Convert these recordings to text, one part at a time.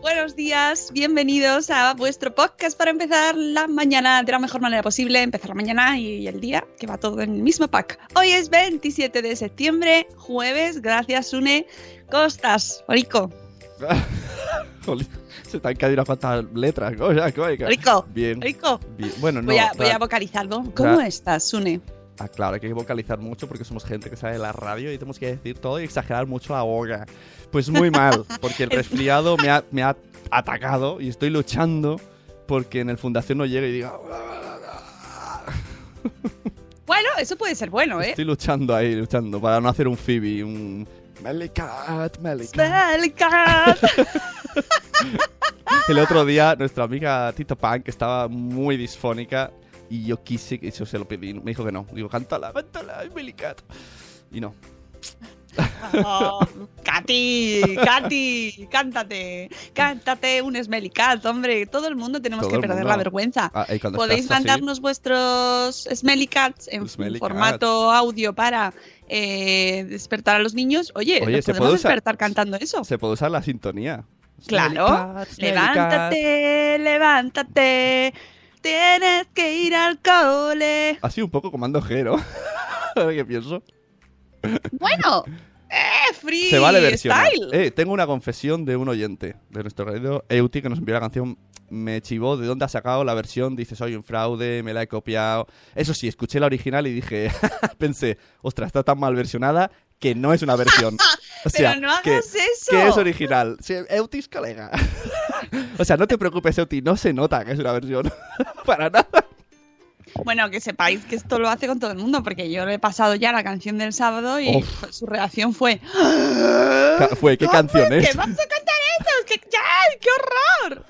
Buenos días, bienvenidos a vuestro podcast para empezar la mañana de la mejor manera posible, empezar la mañana y el día, que va todo en el mismo pack. Hoy es 27 de septiembre, jueves, gracias Sune. ¿Cómo estás, Orico? Se te han caído unas cuantas letras. ¿Cómo ya? ¿Cómo ya? Orico. Bien. Bien. Bueno, no. Voy a, voy a vocalizarlo. ¿Cómo estás, Sune? Ah, claro, hay que vocalizar mucho porque somos gente que sabe de la radio y tenemos que decir todo y exagerar mucho la boca. Pues muy mal, porque el resfriado me ha, me ha atacado y estoy luchando porque en el fundación no llegue y diga. Bueno, eso puede ser bueno, ¿eh? Estoy luchando ahí, luchando para no hacer un Phoebe, un. Melicat, Melicat. El otro día, nuestra amiga Tito Pan, que estaba muy disfónica, y yo quise, y yo se lo pedí, me dijo que no. Digo, cántala, cántala, Melicat. Y no. Oh, Katy, Katy, cántate, cántate un Smelly Cat, hombre. Todo el mundo tenemos Todo que perder mundo. la vergüenza. Ah, Podéis estás así- mandarnos vuestros Smelly Cats en Smelly formato audio para eh, despertar a los niños. Oye, Oye, ¿los ¿se podemos puede usar- despertar cantando eso? Se puede usar la sintonía. Claro. Smelly cat, smelly cat. Levántate, levántate. Tienes que ir al cole. Así un poco comando ¿no? Ahora que pienso. Bueno, eh, free Se vale versionar. style. Eh, tengo una confesión de un oyente de nuestro radio Euti que nos envió la canción. Me chivó de dónde ha sacado la versión. Dice, soy un fraude, me la he copiado. Eso sí, escuché la original y dije, pensé, ostras, está tan mal versionada que no es una versión. O sea, Pero no hagas que, eso. que es original. Sí, Euti es colega. O sea, no te preocupes, Euti, no se nota que es una versión. Para nada. Bueno, que sepáis que esto lo hace con todo el mundo, porque yo le he pasado ya la canción del sábado y Uf. su reacción fue Fue, ¿qué canción es? ¿Qué vas a cantar eso? ¿Qué, ya, ¡Qué horror!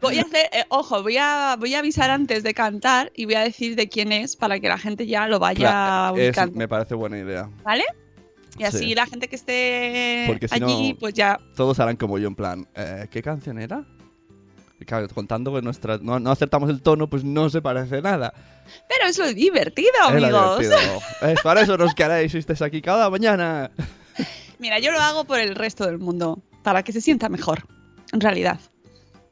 Voy a hacer, eh, ojo, voy a, voy a avisar antes de cantar y voy a decir de quién es para que la gente ya lo vaya Claro, es- me parece buena idea. ¿vale? Y así Sí. la gente que esté Porque si allí, no- pues ya Todos harán como yo, en plan, eh, ¿qué canción era? Y claro, contando que nuestra, no, no acertamos el tono, pues no se parece nada. Pero es divertido, Es lo amigos. divertido. Es para eso nos queréis si estáis aquí cada mañana. Mira, yo lo hago por el resto del mundo, para que se sienta mejor, en realidad.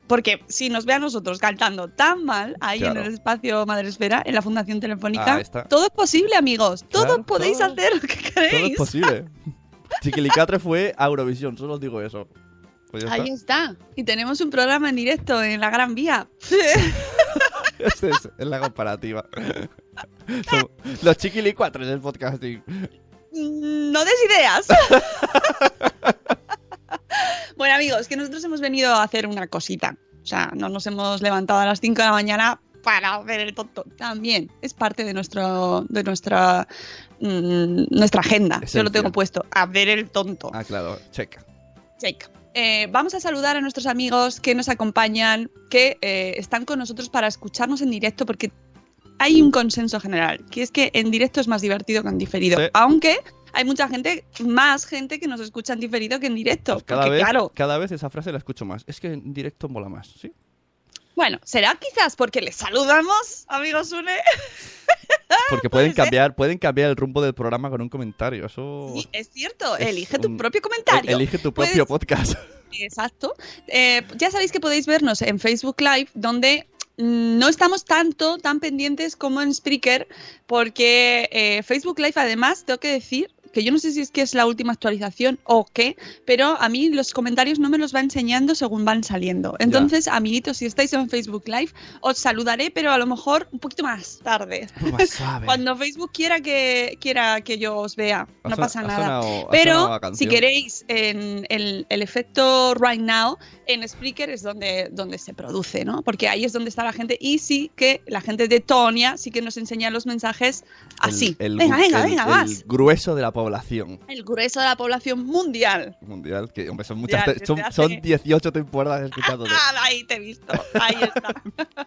Porque si nos ve a nosotros cantando tan mal ahí Claro. en el espacio Madresfera, en la Fundación Telefónica, Ah, todo es posible, amigos. Todo Claro, podéis todo. hacer lo que Todo es queréis. posible. Chiquilicatre fue a Eurovisión, solo os digo eso. Pues Ahí está. está. Y tenemos un programa en directo en la Gran Vía. Esta es, es la comparativa. Son- los chiquilicuatres del podcasting. no des ideas. bueno, amigos, que nosotros hemos venido a hacer una cosita. O sea, no nos hemos levantado a las 5 de la mañana para hacer el tonto. También es parte de nuestro de nuestra mm, nuestra agenda. Yo lo tengo puesto. A ver el tonto. Ah, claro, checa. Check. Eh, vamos a saludar a nuestros amigos que nos acompañan, que eh, están con nosotros para escucharnos en directo, porque hay un consenso general, que es que en directo es más divertido que en diferido. Sí. Aunque hay mucha gente, más gente que nos escucha en diferido que en directo. Pues Cada porque, vez, claro, cada vez esa frase la escucho más. Es que en directo mola más, ¿sí? bueno, será quizás porque les saludamos, amigos Une. Porque pueden cambiar, pueden cambiar el rumbo del programa con un comentario. Eso Sí, es cierto, es elige tu un- propio comentario. e- Elige tu Puedes- propio podcast. Exacto. Eh, ya sabéis que podéis vernos en Facebook Live, donde mm, no estamos tanto, tan pendientes como en Spreaker, porque eh, Facebook Live, además, tengo que decir que yo no sé si es que es la última actualización o qué, pero a mí los comentarios no me los va enseñando según van saliendo. Entonces, amiguitos, si estáis en Facebook Live, os saludaré, pero a lo mejor un poquito más tarde. Más suave. Cuando Facebook quiera que quiera que yo os vea, no pasa ha nada. sonado- Pero si queréis en el, el efecto right now, en Spreaker es donde, donde se produce, ¿no? Porque ahí es donde está la gente y sí que la gente de Tonia sí que nos enseña los mensajes así. El, el- venga, venga, el- venga, el más. grueso de la población El grueso de la población mundial. mundial, que hombre, son muchas, son, hace- son 18 temporadas escuchándote. Ah, ahí te he visto, ahí está.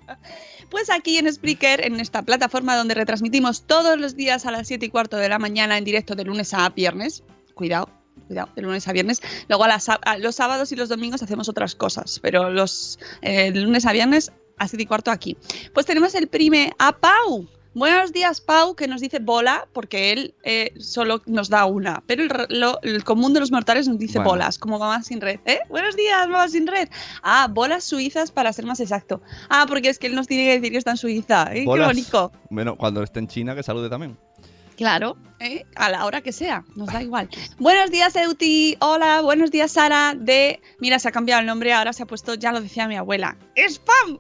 pues aquí en Spreaker, en esta plataforma donde retransmitimos todos los días a las 7 y cuarto de la mañana en directo de lunes a viernes. Cuidado, cuidado, de lunes a viernes. Luego a las- a los sábados y los domingos hacemos otras cosas, pero los eh, de lunes a viernes a 7 y cuarto aquí. Pues tenemos el prime a Pau. Buenos días, Pau, que nos dice bola, porque él eh, solo nos da una, pero el, re- lo- el común de los mortales nos dice Bueno. bolas, como mamá sin red. ¿eh? Buenos días, mamá sin red. Ah, bolas suizas para ser más exacto. Ah, porque es que él nos tiene que decir que está en Suiza. ¿eh? Qué Bolas. bonito. Bueno, cuando esté en China, que salude también. Claro, ¿eh? a la hora que sea, nos da igual. Buenos días, Euti. Hola, buenos días, Sara. De. Mira, se ha cambiado el nombre, ahora se ha puesto, ya lo decía mi abuela. ¡Spam!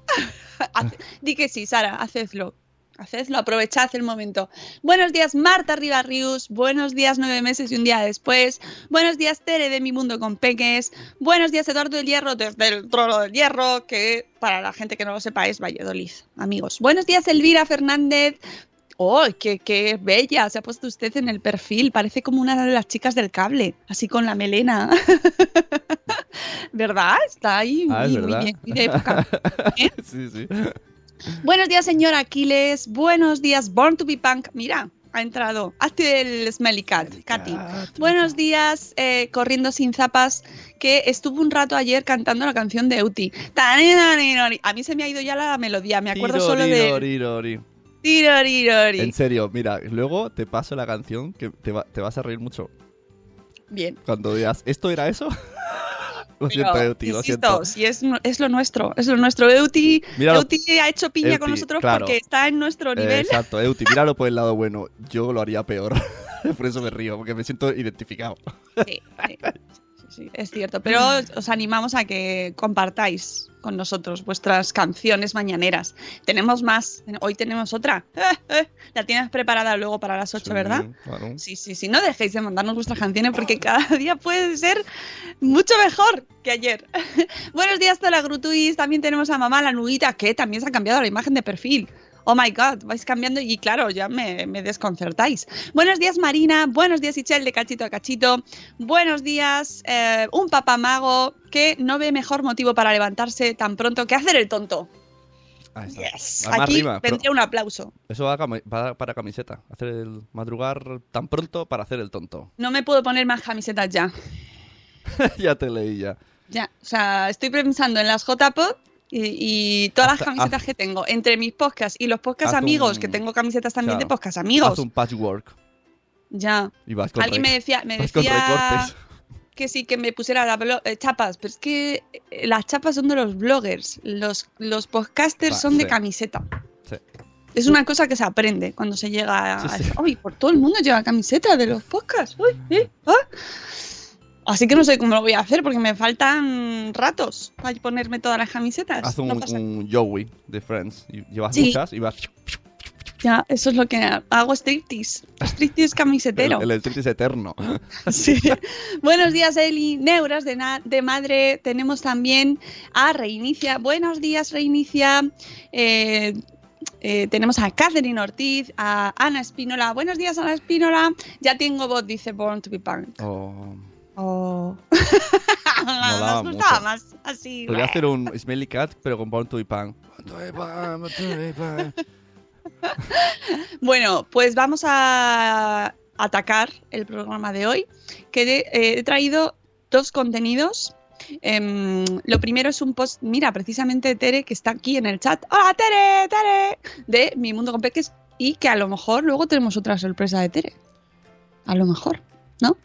Di que sí, Sara, hacedlo. Hacedlo, aprovechad el momento. Buenos días, Marta Ribarrius. Buenos días, nueve meses y un día después. Buenos días, Tere de Mi Mundo con Peques. Buenos días, Eduardo del Hierro, desde el Trono del Hierro, que para la gente que no lo sepa es Valladolid, amigos. Buenos días, Elvira Fernández. ¡Oh, qué, qué bella! Se ha puesto usted en el perfil. Parece como una de las chicas del cable, así con la melena. ¿Verdad? Está ahí Ah, es muy, muy verdad. bien, muy de época. ¿Eh? sí, sí. Buenos días, señor Aquiles. Buenos días, Born to be Punk. Mira, ha entrado. Hazte el Smelly Cat, Katy. Buenos días, eh, Corriendo sin zapas, que estuvo un rato ayer cantando la canción de. Tanininori. A mí se me ha ido ya la melodía, me acuerdo solo de... Tirorirori. Tirorirori. En serio, mira, luego te paso la canción que te, va- te vas a reír mucho. Bien. Cuando digas, ¿esto era eso? Lo Pero, Euti, lo siento. si es, es lo nuestro, es lo nuestro. Euti, Míralo. Euti ha hecho piña con nosotros claro. porque está en nuestro Eh, nivel. exacto, Euti, míralo por el lado bueno. Yo lo haría peor. por eso me río, porque me siento identificado. Sí, sí, sí, sí, es cierto. Pero os animamos a que compartáis con nosotros vuestras canciones mañaneras. Tenemos más. Hoy tenemos otra. La tienes preparada luego para las 8, ¿verdad? Claro. Sí, sí, sí. No dejéis de mandarnos vuestras canciones porque cada día puede ser mucho mejor que ayer. Buenos días, Tola Grutuis. También tenemos a mamá la nudita que también se ha cambiado la imagen de perfil. Oh my god, vais cambiando y claro, ya me, me desconcertáis. Buenos días, Marina. Buenos días, Ichel, de cachito a cachito. Buenos días, eh, un papamago que no ve mejor motivo para levantarse tan pronto que hacer el tonto. Está. Yes. Aquí vendría un aplauso. Eso va, va para camiseta. Hacer el madrugar tan pronto para hacer el tonto. No me puedo poner más camisetas ya. ya te leí ya. Ya, o sea, estoy pensando en las JPod y, y todas las camisetas haz- que tengo, entre mis podcasts y los podcasts amigos, un- que tengo camisetas también de Claro. podcast amigos. Haz un patchwork Ya. y vas con Alguien me decía, me decía que sí, que me pusiera la eh, chapas, pero es que eh, las chapas son de los bloggers, los, los podcasters Va, son de camiseta. Sí. Es una cosa que se aprende cuando se llega a... Sí. Uy, por todo el mundo lleva camiseta de los podcasts. Uy, ¿eh? ¿Ah? Así que no sé cómo lo voy a hacer porque me faltan ratos para ponerme todas las camisetas. Haz un, No un Joey de Friends. Llevas Sí. muchas y vas. Ya, eso es lo que hago striptease. Striptease camisetero. El, el striptease eterno. Sí. Buenos días, Eli. Neuras de, de madre. Tenemos también a Reinicia. Buenos días, Reinicia. Eh, eh, tenemos a Catherine Ortiz, a Ana Espínola. Buenos días, Ana Espínola. Ya tengo voz, dice Born to be Punk. Oh, Oh. Molaba Nos gustaba mucho. más así. podría hacer un Smelly Cat, pero con Born to be Punk. Bueno, pues vamos a atacar el programa de hoy, que eh, he traído dos contenidos. Em, lo primero es un post, mira, precisamente Tere, que está aquí en el chat. ¡Hola, Tere! ¡Tere! De Mi Mundo con Peques. Y que a lo mejor luego tenemos otra sorpresa de Tere. A lo mejor, ¿no?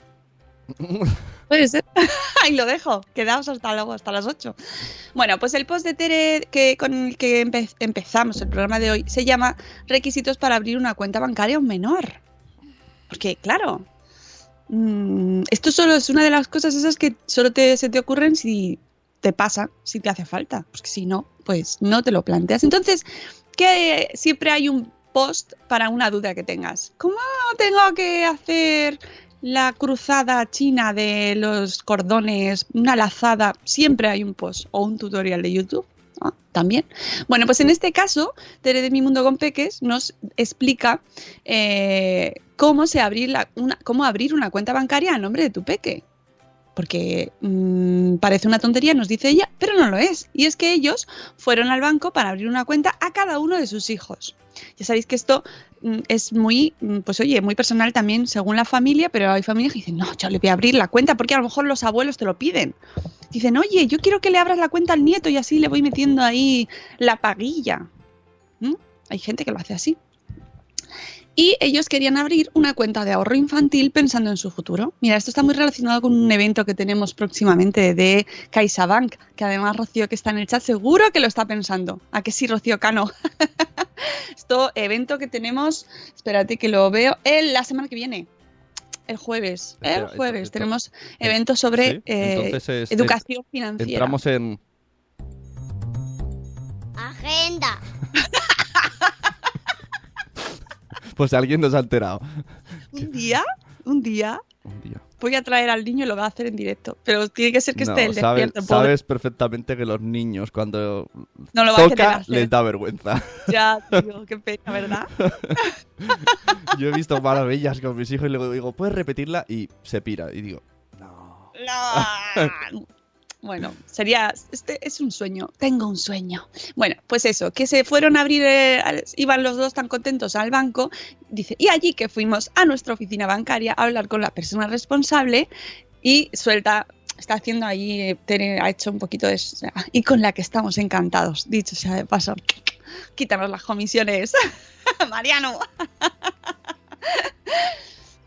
Puede ser. Ahí lo dejo. Quedaos hasta luego, hasta las 8. Bueno, pues el post de Tere que, con el que empe- empezamos el programa de hoy se llama Requisitos para abrir una cuenta bancaria a un menor. Porque, claro, mm, esto solo es una de las cosas esas que solo se te ocurren si te pasa, si te hace falta. Porque si no, pues no te lo planteas. Entonces, que siempre hay un post para una duda que tengas. ¿Cómo tengo que hacer la cruzada china de los cordones, una lazada? Siempre hay un post o un tutorial de YouTube. También. Bueno, pues en este caso, Tere de Mi Mundo con Peques nos explica eh, cómo, se abrir la- una, cómo abrir una cuenta bancaria a nombre de tu peque. Porque mm, parece una tontería, nos dice ella, pero no lo es. Y es que ellos fueron al banco para abrir una cuenta a cada uno de sus hijos. Ya sabéis que esto mm, es muy, mm, pues oye, muy personal también según la familia, pero hay familias que dicen, no, yo le voy a abrir la cuenta porque a lo mejor los abuelos te lo piden. Dicen, oye, yo quiero que le abras la cuenta al nieto y así le voy metiendo ahí la paguilla. Hay gente que lo hace así. Y ellos querían abrir una cuenta de ahorro infantil pensando en su futuro. Mira, esto está muy relacionado con un evento que tenemos próximamente de CaixaBank, que además Rocío que está en el chat seguro que lo está pensando. ¿A que sí, Rocío Cano? esto evento que tenemos, espérate que lo veo, en la semana que viene. El jueves, el jueves esto- tenemos evento sobre Sí, eh, entonces es- educación financiera. Entramos en... Agenda. Pues alguien nos ha enterado. Un día, un día, Un día. voy a traer al niño y lo va a hacer en directo. Pero tiene que ser que No, esté el sabes, despierto. pobre. sabes perfectamente que los niños cuando No lo toca hacer. les da vergüenza. Ya, tío, qué pena, ¿verdad? Yo he visto maravillas con mis hijos y luego digo, ¿puedes repetirla? Y se pira. Y digo, No. Bueno, sería. Este es un sueño. Tengo un sueño. Bueno, pues eso, que se fueron a abrir. eh, iban los dos tan contentos al banco. Dice, y allí que fuimos a nuestra oficina bancaria a hablar con la persona responsable y suelta. Está haciendo ahí, eh, ha hecho un poquito de. Y con la que estamos encantados, dicho sea de paso. Quítanos las comisiones. Mariano.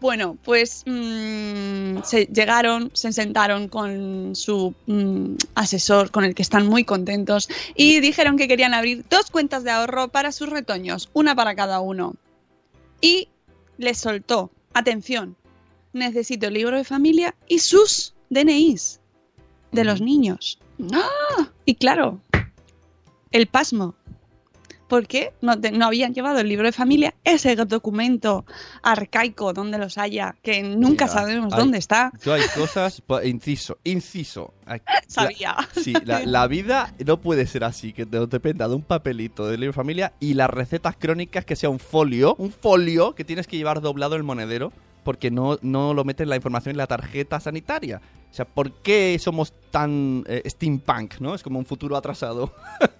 Bueno, pues mm, se llegaron, se sentaron con su mm, asesor, con el que están muy contentos, y dijeron que querían abrir dos cuentas de ahorro para sus retoños, una para cada uno. Y les soltó, atención, necesito el libro de familia y sus DNIs de los niños. ¡Ah! Y claro, el pasmo. ¿Por qué no, te- no habían llevado el libro de familia, ese documento arcaico donde los haya, que nunca Mira, sabemos hay- dónde está? Yo hay cosas, po- inciso, inciso. Sabía. la- sí, la, la vida no puede ser así, que te dependa de un papelito de libro de familia y las recetas crónicas que sea un folio, un folio que tienes que llevar doblado el monedero porque no, no lo meten la información en la tarjeta sanitaria. O sea, ¿por qué somos tan eh, steampunk, no? Es como un futuro atrasado.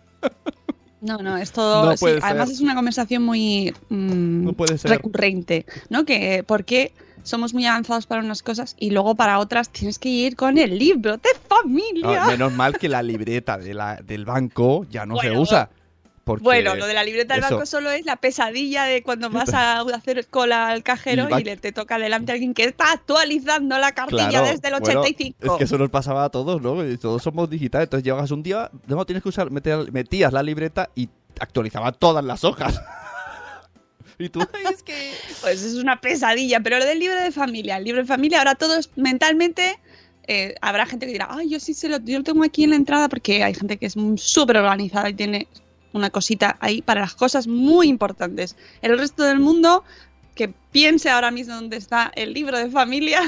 No, no, es todo. No sí, además es una conversación muy mm, No puede ser. recurrente, ¿no? Que por qué somos muy avanzados para unas cosas y luego para otras tienes que ir con el libro de familia. Ah, menos mal que la libreta de la- del banco ya no se Bueno, usa. Porque Bueno, lo de la libreta del eso- banco solo es la pesadilla de cuando vas a hacer cola al cajero Y va- y, le te toca delante a alguien que está actualizando la cartilla Claro, desde el bueno, 85. es que eso nos pasaba a todos, ¿no? Y todos somos digitales. Entonces llegas un día, no tienes que usar, meter- metías la libreta y actualizaba todas las hojas. y tú, "Ay, es que. Pues es una pesadilla, pero lo del libro de familia, el libro de familia, ahora todos mentalmente eh, habrá gente que dirá, ay, yo sí se lo, yo lo tengo aquí en la entrada porque hay gente que es súper organizada y tiene una cosita ahí para las cosas muy importantes. El resto del mundo que piense ahora mismo dónde está el libro de familia.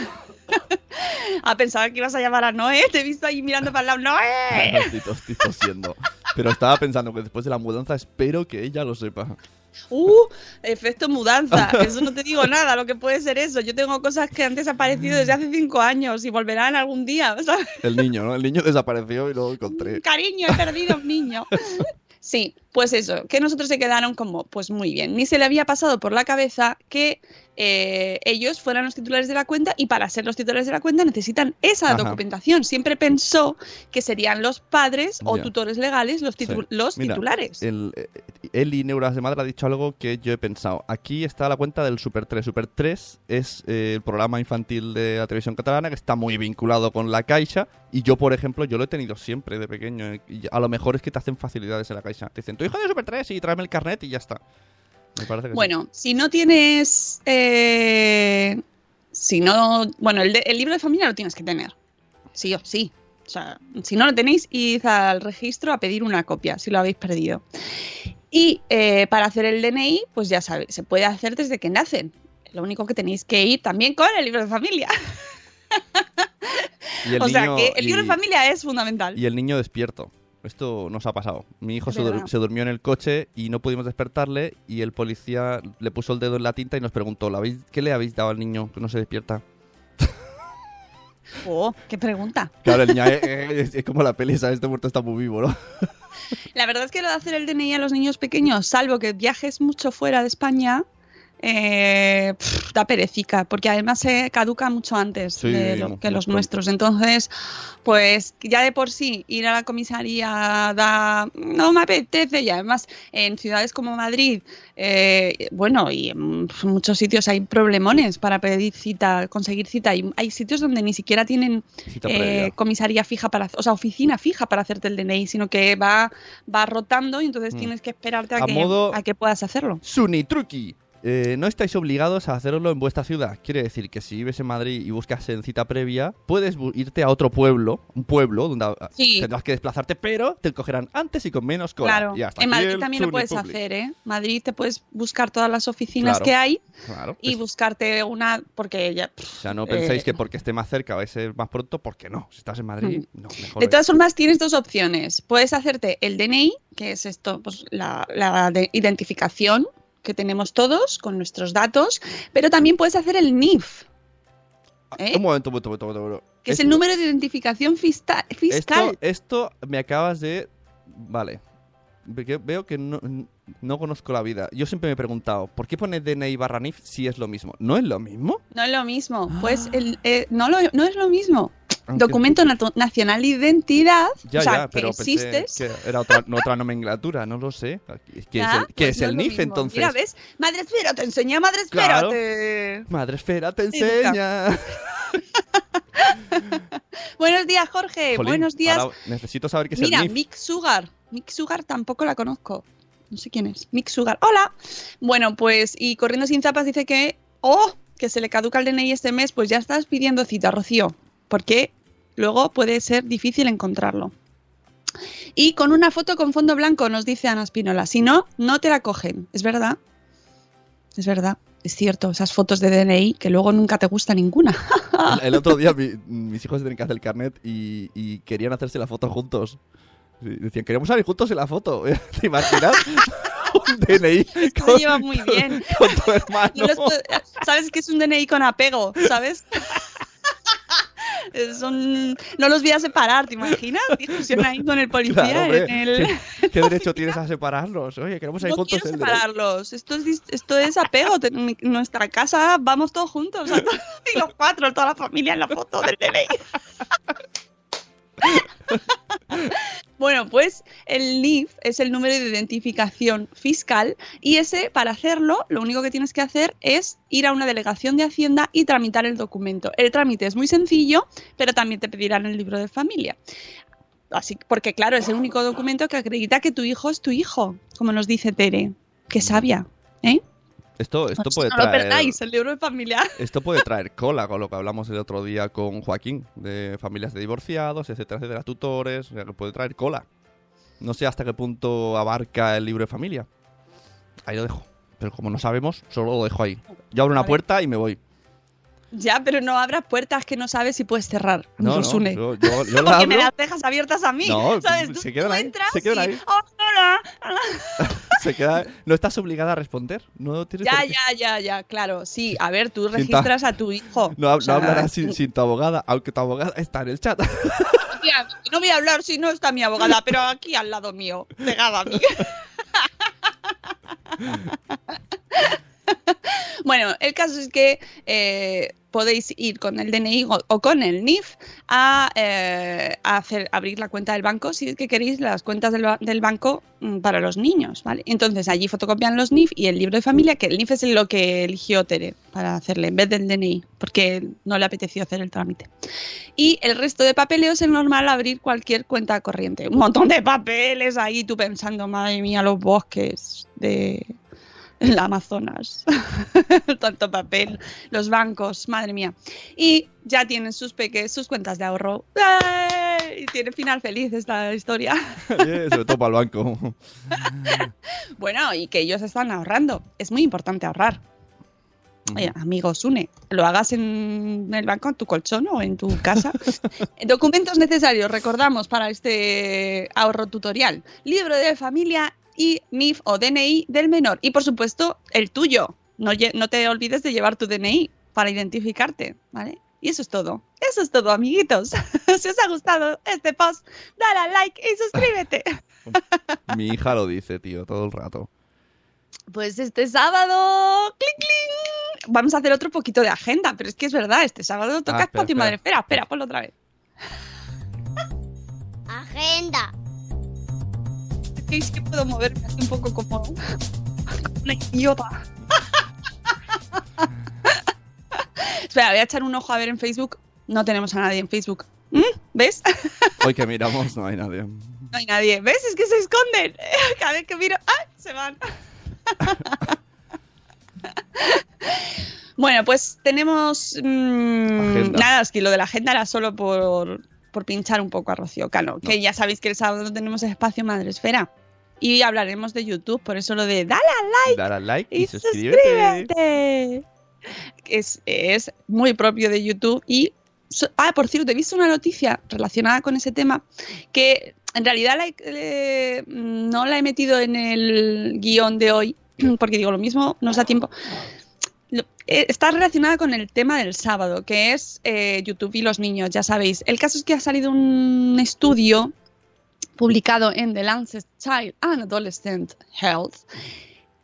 a pensar que ibas a llamar a Noé, te he visto ahí mirando para el lado, ¡Noé! estoy, estoy tosiendo. Pero estaba pensando que después de la mudanza espero que ella lo sepa. ¡Uh! Efecto mudanza. Eso no te digo nada, lo que puede ser eso. Yo tengo cosas que han desaparecido desde hace cinco años y volverán algún día. ¿sabes? El niño, ¿no? El niño desapareció y lo encontré. Cariño, he perdido un niño. Sí, pues eso, que nosotros se quedaron como, pues muy bien. Ni se le había pasado por la cabeza que eh, ellos fueran los titulares de la cuenta y para ser los titulares de la cuenta necesitan esa Ajá. documentación. Siempre pensó que serían los padres o tutores legales los, titu- Sí. los Mira, titulares. El, eh, Eli Neuras de Madre ha dicho algo que yo he pensado. Aquí está la cuenta del Super 3. Super 3 es eh, el programa infantil de la televisión catalana que está muy vinculado con la Caixa. Y yo, por ejemplo, yo lo he tenido siempre de pequeño. Y a lo mejor es que te hacen facilidades en la Caixa. Te dicen, tu hijo de Super 3 y tráeme el carnet y ya está. Me parece que sí. Bueno, si no tienes. eh, si no. Bueno, el, de- el libro de familia lo tienes que tener. Sí o sí. O sea, si no lo tenéis, id al registro a pedir una copia, si lo habéis perdido. Y eh, para hacer el DNI, pues ya sabéis, se puede hacer desde que nacen. Lo único que tenéis que ir también con el libro de familia. Y el o sea que el libro de familia es fundamental. Y el niño despierto. Esto nos ha pasado. Mi hijo se, dur- verdad. se durmió en el coche y no pudimos despertarle y el policía le puso el dedo en la tinta y nos preguntó, ¿la habéis- ¿qué le habéis dado al niño que no se despierta? Oh, qué pregunta. Claro, el niño eh, eh, es, es como la peli, ¿sabes? Este muerto está muy vivo, ¿no? La verdad es que lo de hacer el DNI a los niños pequeños, salvo que viajes mucho fuera de España, eh, pff, da perecica, porque además se caduca mucho antes Sí, de lo- que los nuestros. Entonces, pues ya de por sí ir a la comisaría da, no me apetece y además en ciudades como Madrid, eh, bueno, y en muchos sitios hay problemones para pedir cita, conseguir cita. Y hay sitios donde ni siquiera tienen eh, comisaría fija para, o sea, oficina fija para hacerte el DNI, sino que va, va rotando y entonces Mm. tienes que esperarte a, A que, modo- a que puedas hacerlo. Sunitruki. Eh, no estáis obligados a hacerlo en vuestra ciudad. Quiere decir que si vives en Madrid y buscas en cita previa, puedes irte a otro pueblo, un pueblo donde Sí. tendrás que desplazarte, pero te cogerán antes y con menos cola. Claro, Y hasta en Madrid también lo puedes hacer, ¿eh? Madrid te puedes buscar todas las oficinas Claro, que hay Claro. y buscarte una, porque ya... o sea, no penséis eh, que porque esté más cerca va a ser más pronto, porque no. Si estás en Madrid, no, mejor. De todas formas, tienes dos opciones. Puedes hacerte el DNI, que es esto, pues la, la de identificación que tenemos todos con nuestros datos, pero también puedes hacer el NIF, ¿eh? Un momento, un momento, un momento, un momento. que es el número de identificación fiscal. Esto, esto me acabas de. Vale. Veo que no, no conozco la vida. Yo siempre me he preguntado, ¿por qué pone DNI barra NIF si es lo mismo? ¿No es lo mismo? No es lo mismo. Pues el, eh, no, lo- no es lo mismo. Aunque- Documento nacional de identidad. Ya, o sea, ya, que pero pensé existes. que era otra, no, otra nomenclatura, no lo sé. ¿Qué Ya, es el, qué pues es no el lo NIF mismo. entonces? Mira, ¿ves? Madre Esfera, te enseña Madre Esfera. Claro. te- Madre esfera, te Sí, enseña. Buenos días, Jorge. Jolín, Buenos días. ahora necesito saber qué es Mira, el NIF. Mick Sugar. Mick Sugar tampoco la conozco. No sé quién es. Mick Sugar. Hola. Bueno, pues, y Corriendo Sin Zapas dice que, oh, que se le caduca el DNI este mes, pues ya estás pidiendo cita, Rocío. Porque luego puede ser difícil encontrarlo. Y con una foto con fondo blanco, nos dice Ana Espinola. Si no, no te la cogen. Es verdad. Es verdad. Es cierto, esas fotos de DNI que luego nunca te gusta ninguna. El, el otro día mi- mis hijos tienen que hacer el carnet y, y querían hacerse la foto juntos. Decían, queríamos salir juntos en la foto. ¿Te imaginas? Un DNI Esto con, lleva muy bien. con tu hermano. No los ¿Sabes que es un DNI con apego? ¿Sabes? Son, no los voy a separar, ¿te imaginas? Discusión ahí con el policía. Claro, en el... ¿qué, qué derecho tienes a separarlos? Oye, queremos salir No juntos quiero separarlos. Esto es, esto es apego. Nuestra casa vamos todos juntos. y los cuatro, toda la familia en la foto del DNI. Bueno, pues el NIF es el número de identificación fiscal y ese, para hacerlo, lo único que tienes que hacer es ir a una delegación de Hacienda y tramitar el documento. El trámite es muy sencillo, pero también te pedirán el libro de familia. Así, porque claro, es el único documento que acredita que tu hijo es tu hijo, como nos dice Tere. Qué sabia, ¿eh? Esto, esto Pues puede no lo traer. perdáis, el libro de familia. Esto puede traer cola con lo que hablamos el otro día con Joaquín, de familias de divorciados, etcétera, etcétera, tutores, o sea, que puede traer cola. No sé hasta qué punto abarca el libro de familia. Ahí lo dejo. Pero como no sabemos, solo lo dejo ahí. Yo abro una puerta y me voy. Ya, pero no abras puertas que no sabes si puedes cerrar. No, no, Rosune. yo, yo, yo la Porque me abro, las dejas abiertas a mí. No, ¿sabes? Se quedan ahí, se quedan y, ahí. "Oh, hola, hola". se queda- no estás obligada a responder. No tienes Ya, ya, ya, ya, claro. Sí, a ver, tú ta- registras a tu hijo. No, sea, hablarás sin, sin tu abogada, aunque tu abogada está en el chat. tía, No voy a hablar si no está mi abogada, pero aquí al lado mío, pegada a mí. Bueno, el caso es que eh, podéis ir con el DNI o, con el NIF a, eh, a hacer, abrir la cuenta del banco si es que queréis las cuentas del, del banco mm, para los niños, ¿vale? Entonces allí fotocopian los NIF y el libro de familia, que el NIF es lo que eligió Tere para hacerle en vez del DNI, porque no le apeteció hacer el trámite. Y el resto de papeleos es normal abrir cualquier cuenta corriente. Un montón de papeles ahí, tú pensando, madre mía, los bosques de el Amazonas. Tanto papel, los bancos, madre mía. Y ya tienen sus peques, sus cuentas de ahorro. Y tiene final feliz esta historia. Yeah, sobre todo para el banco. bueno, y que ellos están ahorrando. Es muy importante ahorrar. Oye, amigos, une, lo hagas en el banco, en tu colchón o en tu casa. Documentos necesarios, recordamos, para este ahorro tutorial. Libro de familia y NIF o DNI del menor. Y por supuesto, el tuyo. No, no te olvides de llevar tu DNI para identificarte, ¿vale? Y eso es todo. Eso es todo, amiguitos. si os ha gustado este post, dale a like y suscríbete. Mi hija lo dice, tío, todo el rato. Pues este sábado, clic, clic, vamos a hacer otro poquito de agenda, pero es que es verdad, este sábado toca Ah, espera, espacio espera. madre. Espera, espera, ponlo otra vez. Agenda. Es que puedo moverme así un poco como una idiota. espera, voy a echar un ojo a ver en Facebook. No tenemos a nadie en Facebook. ¿Mm? ¿Ves? Hoy que miramos no hay nadie. No hay nadie. ¿Ves? Es que se esconden. Cada vez que miro, ¡ay! Se van. bueno, pues tenemos. mm, nada, es que lo de la agenda era solo por, por pinchar un poco a Rocío Cano. Que ya sabéis que el sábado tenemos espacio Madre Esfera. Y hablaremos de YouTube, por eso lo de dale al like Dar al like y, y suscríbete. suscríbete. Es, es muy propio de YouTube y... ah, por cierto, he visto una noticia relacionada con ese tema que en realidad la eh, no la he metido en el guion de hoy porque digo lo mismo, no os da tiempo. Eh, Está relacionada con el tema del sábado, que es eh, YouTube y los niños, ya sabéis. El caso es que ha salido un estudio publicado en The Lancet Child and Adolescent Health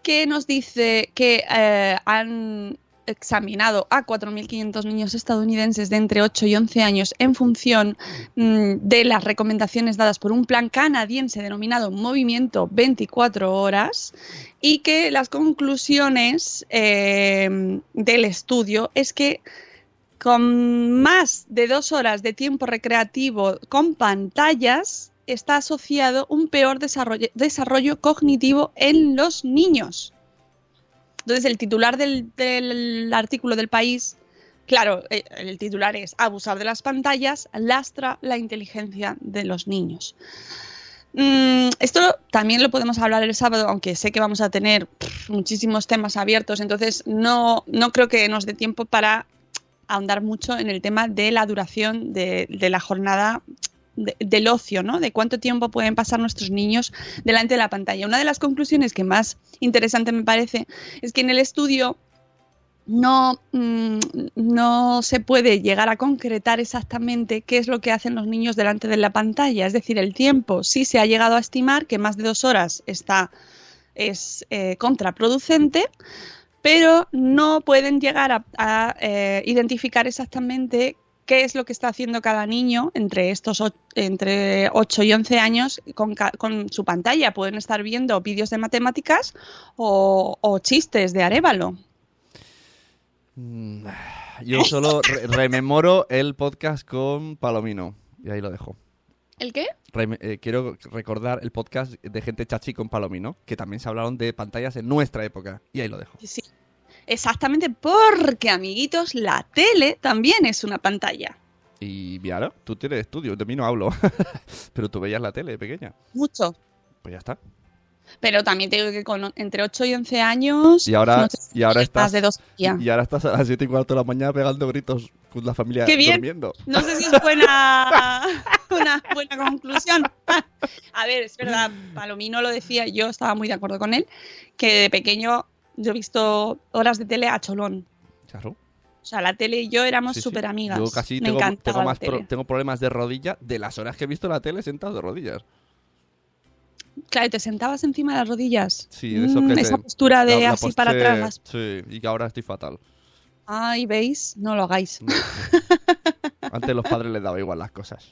que nos dice que eh, han examinado a 4.500 niños estadounidenses de entre 8 y 11 años en función mm, de las recomendaciones dadas por un plan canadiense denominado Movimiento 24 Horas y que las conclusiones eh, del estudio es que con más de dos horas de tiempo recreativo con pantallas está asociado un peor desarrollo cognitivo en los niños. Entonces, el titular del, del artículo del país, claro, eh, el titular es abusar de las pantallas lastra la inteligencia de los niños. Mm, esto también lo podemos hablar el sábado, aunque sé que vamos a tener muchísimos temas abiertos, entonces no, no creo que nos dé tiempo para ahondar mucho en el tema de la duración de, de la jornada de- del ocio, ¿no? De cuánto tiempo pueden pasar nuestros niños delante de la pantalla. Una de las conclusiones que más interesante me parece es que en el estudio no, mm, no se puede llegar a concretar exactamente qué es lo que hacen los niños delante de la pantalla. Es decir, el tiempo sí se ha llegado a estimar que más de dos horas está, es eh, contraproducente, pero no pueden llegar a, a, eh, identificar exactamente qué es lo que está haciendo cada niño entre estos entre 8 y 11 años con, su pantalla. Pueden estar viendo vídeos de matemáticas o, o chistes de Arevalo. Mm, Yo solo re- rememoro el podcast con Palomino. Y ahí lo dejo. ¿El qué? Eh, quiero recordar el podcast de gente chachi con Palomino, que también se hablaron de pantallas en nuestra época. Y ahí lo dejo. Sí. Exactamente porque, amiguitos, la tele también es una pantalla. Y Viara, tú tienes estudio, de mí no hablo. Pero tú veías la tele de pequeña. Mucho. Pues ya está. Pero también te digo que con entre 8 y 11 años. Y ahora, no sé si y ahora estás. de dos días. Y ahora estás a las 7 y cuarto de la mañana pegando gritos con la familia ¡Qué bien! durmiendo. No sé si es buena, una buena conclusión. A ver, es verdad, Palomino lo decía, yo estaba muy de acuerdo con él, que de pequeño yo he visto horas de tele a cholón. Claro. O sea, la tele y yo éramos Sí, sí. súper amigas. Yo casi Me tengo, tengo la más pro- tele. tengo problemas de rodilla de las horas que he visto la tele sentado de rodillas. Claro, te sentabas encima de las rodillas. Sí, eso Mm, que esa postura de la- la así para atrás. Sí, y que ahora estoy fatal. Ay, ¿veis? No lo hagáis. Antes los padres les daba igual las cosas.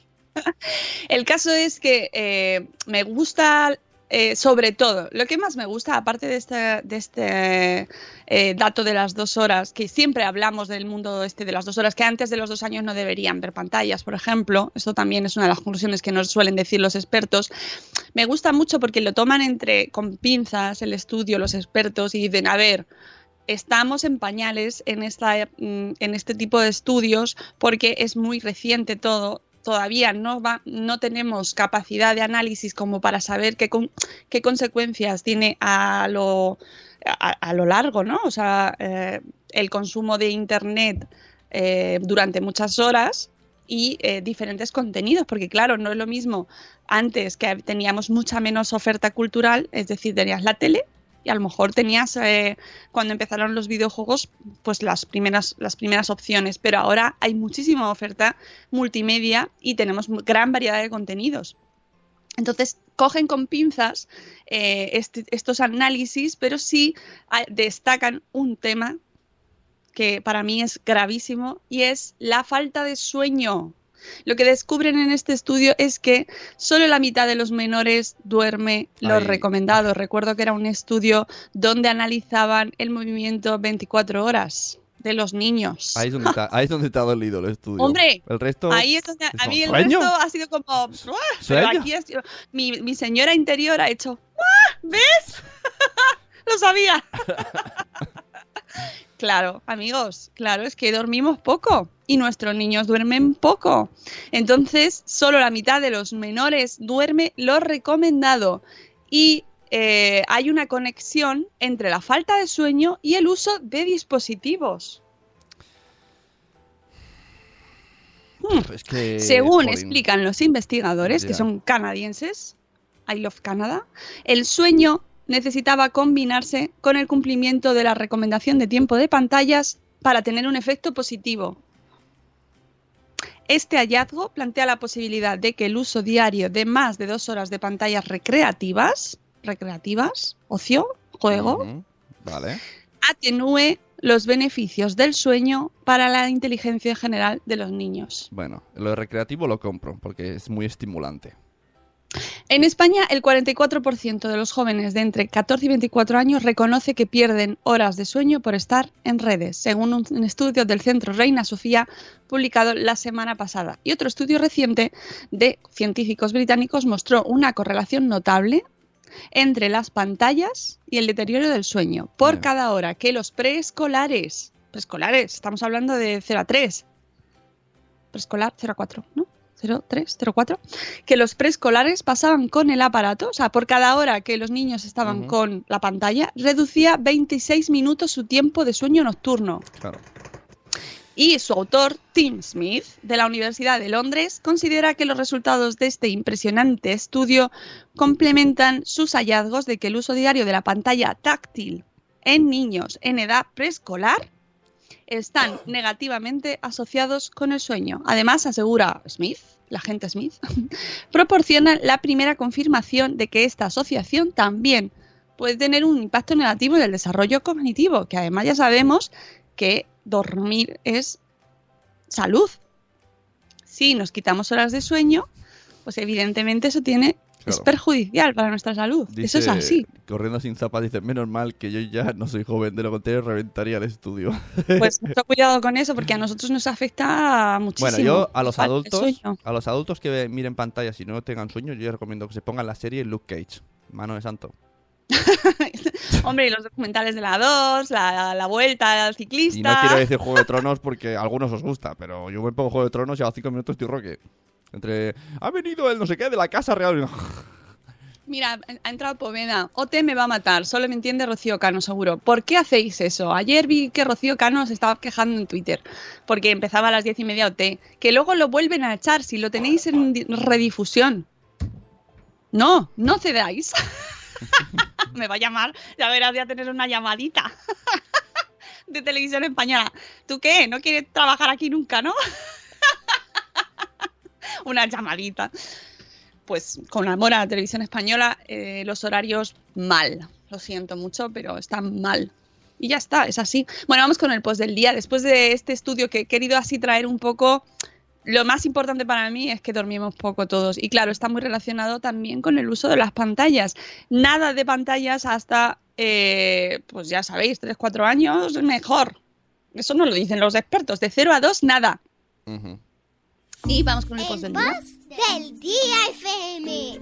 El caso es que eh, me gusta, eh, sobre todo, lo que más me gusta, aparte de este, este eh, dato de las dos horas, que siempre hablamos del mundo este de las dos horas, que antes de los dos años no deberían ver pantallas, por ejemplo, esto también es una de las conclusiones que nos suelen decir los expertos, me gusta mucho porque lo toman entre con pinzas el estudio, los expertos, y dicen, a ver, estamos en pañales en, esta, mm, en este tipo de estudios porque es muy reciente todo. Todavía no, va, no tenemos capacidad de análisis como para saber qué, con- qué consecuencias tiene a lo, a, lo largo, ¿no? O sea, eh, el consumo de Internet eh, durante muchas horas y eh, diferentes contenidos, porque claro, no es lo mismo antes que teníamos mucha menos oferta cultural, es decir, tenías la tele y a lo mejor tenías eh, cuando empezaron los videojuegos pues las primeras las primeras opciones. Pero ahora hay muchísima oferta multimedia y tenemos gran variedad de contenidos. Entonces cogen con pinzas eh, este- estos análisis pero sí ah, destacan un tema que para mí es gravísimo y es la falta de sueño lo que descubren en este estudio es que solo la mitad de los menores duerme lo Ay. recomendado. Recuerdo que era un estudio donde analizaban el movimiento 24 horas de los niños. Ahí es donde está, ahí es donde ha dolido el estudio. Hombre, el resto. Ahí es donde a mí el ¿Sueño? resto ha sido como... Pero aquí ha sido- mi, mi señora interior ha hecho... "¡Ah! ¿Ves? Lo sabía. Claro, amigos, claro, es que dormimos poco y nuestros niños duermen poco. Entonces, solo la mitad de los menores duerme lo recomendado. Y eh, hay una conexión entre la falta de sueño y el uso de dispositivos. Que, Según explican los investigadores, que son canadienses, I love Canada, el sueño necesitaba combinarse con el cumplimiento de la recomendación de tiempo de pantallas para tener un efecto positivo. Este hallazgo plantea la posibilidad de que el uso diario de más de dos horas de pantallas recreativas, recreativas, ocio, juego, Vale. atenúe los beneficios del sueño para la inteligencia general de los niños. Bueno, lo recreativo lo compro porque es muy estimulante. En España, el 44% de los jóvenes de entre 14 y 24 años reconoce que pierden horas de sueño por estar en redes, según un estudio del Centro Reina Sofía publicado la semana pasada. Y otro estudio reciente de científicos británicos mostró una correlación notable entre las pantallas y el deterioro del sueño por cada hora que los preescolares, preescolares, estamos hablando de 0 a 3, preescolar 0 a 4, ¿no? 0, 3, 0, 4, que los preescolares pasaban con el aparato, o sea, por cada hora que los niños estaban con la pantalla, reducía 26 minutos su tiempo de sueño nocturno. Claro. Y su autor, Tim Smith, de la Universidad de Londres, considera que los resultados de este impresionante estudio complementan sus hallazgos de que el uso diario de la pantalla táctil en niños en edad preescolar están negativamente asociados con el sueño. Además, asegura Smith, la gente Smith, proporciona la primera confirmación de que esta asociación también puede tener un impacto negativo en el desarrollo cognitivo, que además ya sabemos que dormir es salud. Si nos quitamos horas de sueño, pues evidentemente eso tiene es perjudicial para nuestra salud. eso es así. Corriendo sin zapas, dice, menos mal que yo ya no soy joven, de lo contrario reventaría el estudio. Pues mucho cuidado con eso porque a nosotros nos afecta muchísimo. Bueno, yo a los adultos, a los adultos que miren pantallas y no tengan sueño, yo les recomiendo que se pongan la serie Luke Cage, mano de santo. Hombre, y los documentales de la 2, la, la vuelta al ciclista. Y no quiero decir Juego de Tronos porque a algunos os gusta, pero yo me pongo Juego de Tronos y a los cinco minutos estoy roque. Entre, ha venido el no sé qué de la casa real. Mira, ha entrado Poveda. OT me va a matar. Solo me entiende Rocío Cano, seguro. ¿Por qué hacéis eso? Ayer vi que Rocío Cano se estaba quejando en Twitter porque empezaba a las diez y media OT. Que luego lo vuelven a echar si lo tenéis en di- redifusión. No, no cedáis. me va a llamar. Ya verás, voy a tener una llamadita de televisión española. ¿Tú qué? ¿No quieres trabajar aquí nunca, no? una llamadita. pues con amor a la televisión española, eh, los horarios mal. Lo siento mucho, pero están mal. Y ya está, es así. Bueno, vamos con el post del día. Después de este estudio que he querido así traer un poco, lo más importante para mí es que dormimos poco todos. Y claro, está muy relacionado también con el uso de las pantallas. Nada de pantallas hasta, eh, pues ya sabéis, 3-4 años, mejor. Eso no lo dicen los expertos. De 0 a 2, nada. Y vamos con el post del día. Del día FM.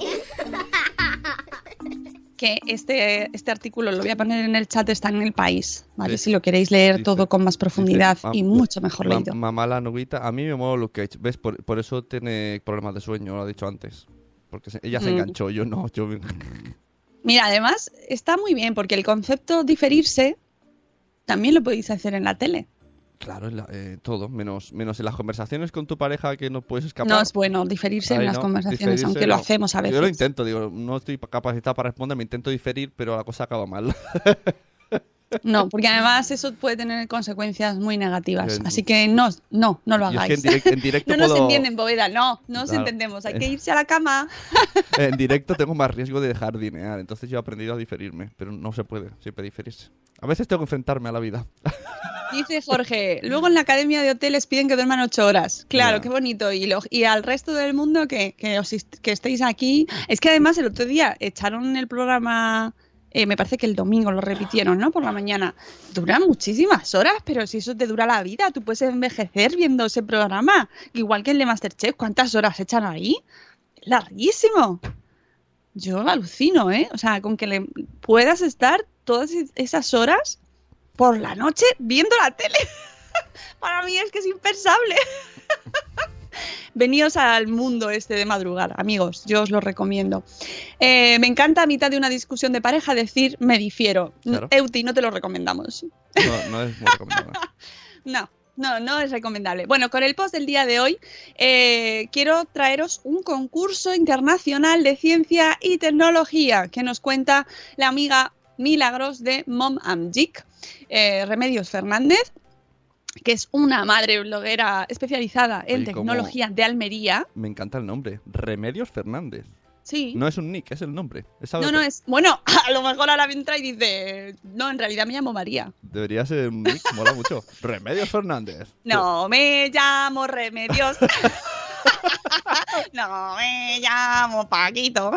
que este, este artículo lo voy a poner en el chat, está en el país, ¿vale? Si lo queréis leer Dice- todo con más profundidad Dice, y "Mam- mucho mejor mam- leído. Mamá la nubita, a mí me mola Luke Cage. ¿Ves? Por, por eso tiene problemas de sueño, lo ha dicho antes. Porque se- ella se Mm. enganchó, yo no. Yo... Mira, además está muy bien porque el concepto diferirse también lo podéis hacer en la tele. Claro, en la- eh, todo, menos, menos en las conversaciones con tu pareja que no puedes escapar. No es bueno diferirse en las conversaciones, aunque lo hacemos a veces. Yo lo intento, digo, no estoy capacitado para responder, me intento diferir, pero la cosa acaba mal. No, porque además eso puede tener consecuencias muy negativas. Eh, Así que no, no, no lo Y es que hagáis. en, direct- en directo no nos entienden, Bóveda, no, no nos Claro. entendemos. Hay Eh. que irse a la cama. en directo tengo más riesgo de dejar dinear, entonces yo he aprendido a diferirme, pero no se puede siempre diferirse. A veces tengo que enfrentarme a la vida. Dice Jorge, luego en la academia de hoteles piden que duerman ocho horas. Claro, qué bonito. Y, lo- y al resto del mundo que, que, os que estéis aquí. Es que además el otro día echaron el programa, eh, me parece que el domingo lo repitieron, ¿no? Por la mañana. Dura muchísimas horas, pero si eso te dura la vida, tú puedes envejecer viendo ese programa. Igual que el de Masterchef, ¿cuántas horas echan ahí? Larguísimo. Yo alucino, ¿eh? O sea, con que le puedas estar todas es- esas horas por la noche viendo la tele. Para mí es que es impensable. Veníos al mundo este de madrugar, amigos, yo os lo recomiendo. Eh, me encanta a mitad de una discusión de pareja decir me difiero. Claro. Euti, no te lo recomendamos. No, no es muy recomendable. No, no, no es recomendable. Bueno, con el post del día de hoy eh, quiero traeros un concurso internacional de ciencia y tecnología que nos cuenta la amiga Milagros de Mom and Geek, eh, Remedios Fernández, que es una madre bloguera especializada en tecnología de Almería. Me encanta el nombre. Remedios Fernández. Sí. No es un nick, es el nombre. Es No, no es. Bueno, a lo mejor ahora entra y dice. No, en realidad me llamo María. Debería ser un nick, mola mucho. Remedios Fernández. No me llamo Remedios. no me llamo Paquito.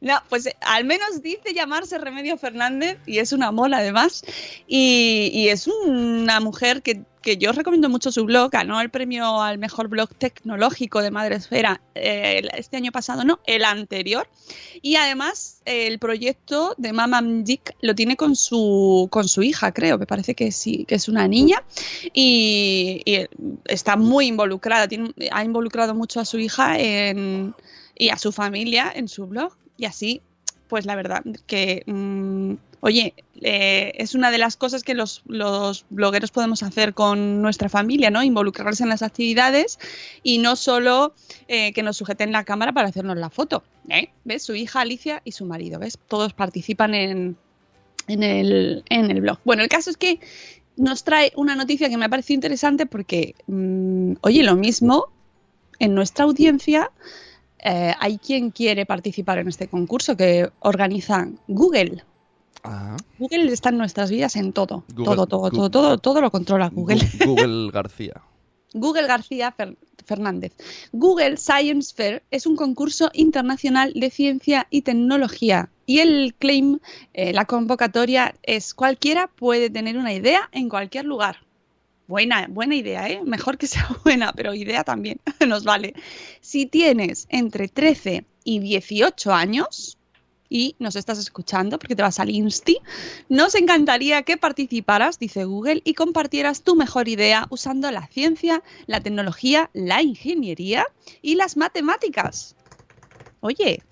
No, pues eh, al menos dice llamarse Remedio Fernández y es una mola además. Y, es una mujer que, que yo recomiendo mucho su blog. Ganó el premio al mejor blog tecnológico de Madresfera eh, este año pasado, no, el anterior. Y además eh, el proyecto de Mama Geek lo tiene con su, con su hija, creo, me parece que sí, que es una niña. Y, y está muy involucrada, ha involucrado mucho a su hija en, y a su familia en su blog. Y así, pues la verdad que, mm, oye, eh, es una de las cosas que los, blogueros podemos hacer con nuestra familia, ¿no? Involucrarse en las actividades y no solo eh, que nos sujeten la cámara para hacernos la foto. ¿eh? ¿Ves? Su hija Alicia y su marido, ¿ves? Todos participan en, en, el, en el blog. Bueno, el caso es que nos trae una noticia que me ha parecido interesante porque, mm, oye, lo mismo en nuestra audiencia eh, hay quien quiere participar en este concurso que organiza Google. Ah, Google está en nuestras vidas en todo. Google- todo, todo, Google- todo, todo, todo lo controla Google. Google García. Google García Fer- Fernández. Google Science Fair es un concurso internacional de ciencia y tecnología. Y el claim, eh, la convocatoria es cualquiera puede tener una idea en cualquier lugar. Buena, buena idea, ¿eh? Mejor que sea buena, pero idea también nos vale. Si tienes entre 13 y 18 años y nos estás escuchando porque te vas al Insti, nos encantaría que participaras, dice Google, y compartieras tu mejor idea usando la ciencia, la tecnología, la ingeniería y las matemáticas. Oye,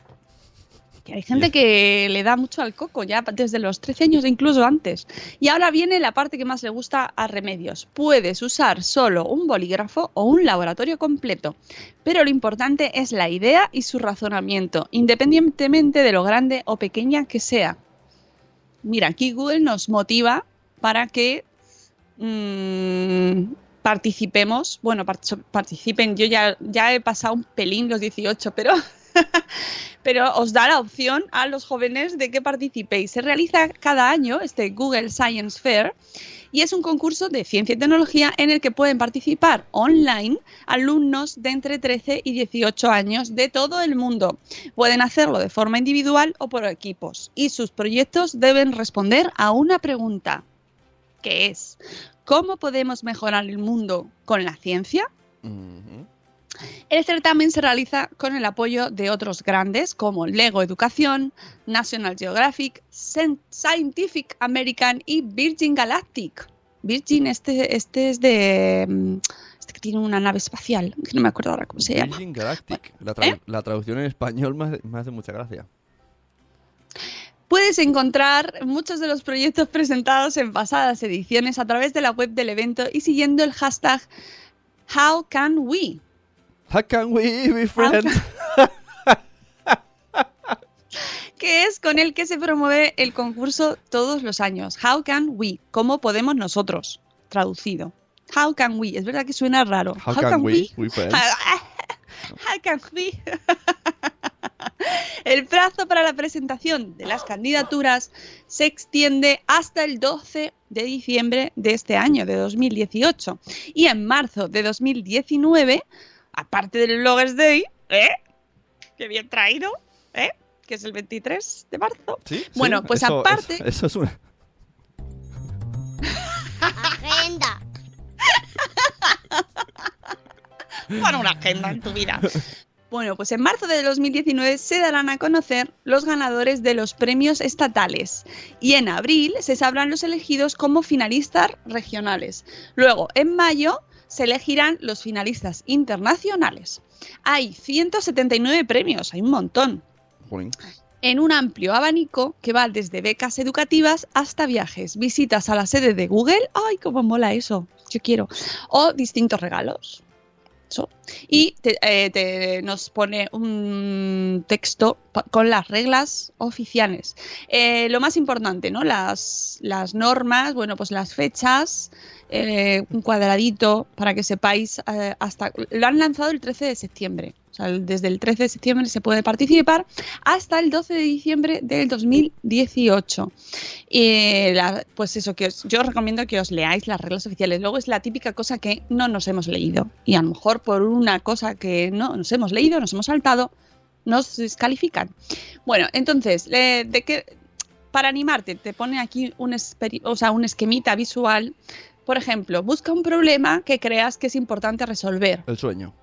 que hay gente que le da mucho al coco ya desde los 13 años e incluso antes. Y ahora viene la parte que más le gusta a Remedios. Puedes usar solo un bolígrafo o un laboratorio completo, pero lo importante es la idea y su razonamiento, independientemente de lo grande o pequeña que sea. Mira, aquí Google nos motiva para que mm, participemos, bueno, part- participen, yo ya, ya he pasado un pelín los 18, pero, pero os da la opción a los jóvenes de que participéis. Se realiza cada año este Google Science Fair y es un concurso de ciencia y tecnología en el que pueden participar online alumnos de entre 13 y 18 años de todo el mundo. Pueden hacerlo de forma individual o por equipos y sus proyectos deben responder a una pregunta, que es ¿cómo podemos mejorar el mundo con la ciencia? El certamen se realiza con el apoyo de otros grandes como Lego Educación, National Geographic, Scientific American y Virgin Galactic. Virgin, este, este es de. mm, Este que tiene una nave espacial, que no me acuerdo ahora cómo se llama. Virgin Galactic. La, ¿Eh? la traducción en español me hace, me hace mucha gracia. Puedes encontrar muchos de los proyectos presentados en pasadas ediciones a través de la web del evento y siguiendo el hashtag How Can We. How can we be friends? que es con el que se promueve el concurso todos los años. How can we? ¿Cómo podemos nosotros? Traducido. How can we? Es verdad que suena raro. How can we be friends? How can we? El plazo para la presentación de las candidaturas se extiende hasta el 12 de diciembre de este año, de 2018. Y en marzo de 2019, aparte del Bloggers Day, ¿eh? Qué bien traído, ¿eh? Que es el 23 de marzo. ¿Sí? Bueno, sí, pues eso- aparte... Eso, eso es una. Agenda. Pon una agenda en tu vida. Bueno, pues en marzo de 2019 se darán a conocer los ganadores de los premios estatales y en abril se sabrán los elegidos como finalistas regionales. Luego, en mayo, se elegirán los finalistas internacionales. Hay 179 premios, hay un montón, en un amplio abanico que va desde becas educativas hasta viajes, visitas a la sede de Google, ¡ay, cómo mola eso! Yo quiero. O distintos regalos. Y te- eh, te- nos pone un texto con las reglas oficiales. Eh, lo más importante, ¿no? Las, las normas, bueno, pues las fechas, eh, un cuadradito para que sepáis hasta... Lo han lanzado el 13 de septiembre. Sea, desde el 13 de septiembre se puede participar hasta el 12 de diciembre del 2018. Y la- pues eso, que os- yo os recomiendo que os leáis las reglas oficiales. Luego es la típica cosa que no nos hemos leído. Y a lo mejor por una cosa que no nos hemos leído, nos hemos saltado, nos descalifican. Bueno, entonces, eh, de qué, para animarte, te pone aquí un, o sea, un esquemita visual. Por ejemplo, busca un problema que creas que es importante resolver. El sueño.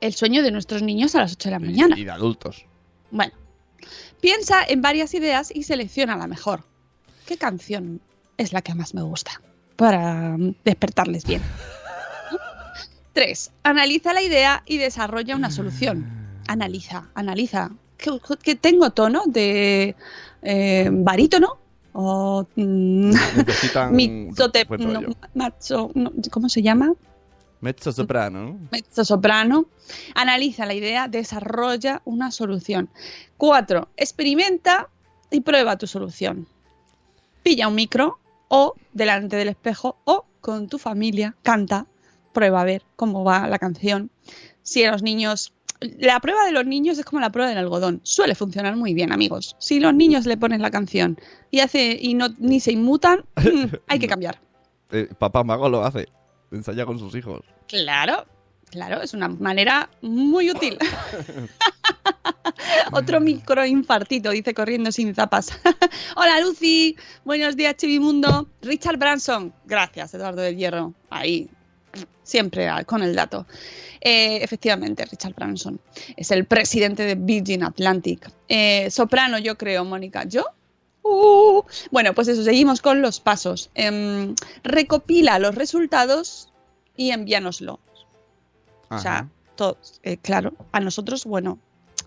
El sueño de nuestros niños a las 8 de la mañana. Y de adultos. Bueno, piensa en varias ideas y selecciona la mejor. ¿Qué canción es la que más me gusta? Para despertarles bien. 3. Analiza la idea y desarrolla una solución. Analiza, analiza. ¿Que, que tengo tono de eh, barítono? ¿O mm, no, macho- no, ¿Cómo se llama? Mezzo soprano, ¿no? mezzo soprano, analiza la idea, desarrolla una solución. Cuatro, experimenta y prueba tu solución. Pilla un micro o delante del espejo o con tu familia, canta, prueba a ver cómo va la canción. Si a los niños... La prueba de los niños es como la prueba del algodón. Suele funcionar muy bien, amigos. Si los niños le ponen la canción y hace y no ni se inmutan, hay que cambiar. Eh, papá Mago lo hace. Ensaya con sus hijos. Claro, claro, es una manera muy útil. Otro microinfartito, dice corriendo sin zapas. Hola Lucy, buenos días Chivimundo. Richard Branson, gracias Eduardo del Hierro. Ahí, siempre con el dato. Eh, efectivamente, Richard Branson es el presidente de Virgin Atlantic. Eh, soprano, yo creo, Mónica. ¿Yo? Uh, bueno, pues eso, seguimos con los pasos. Em, recopila los resultados y envíanoslo. O sea, todo, eh, claro, a nosotros, bueno,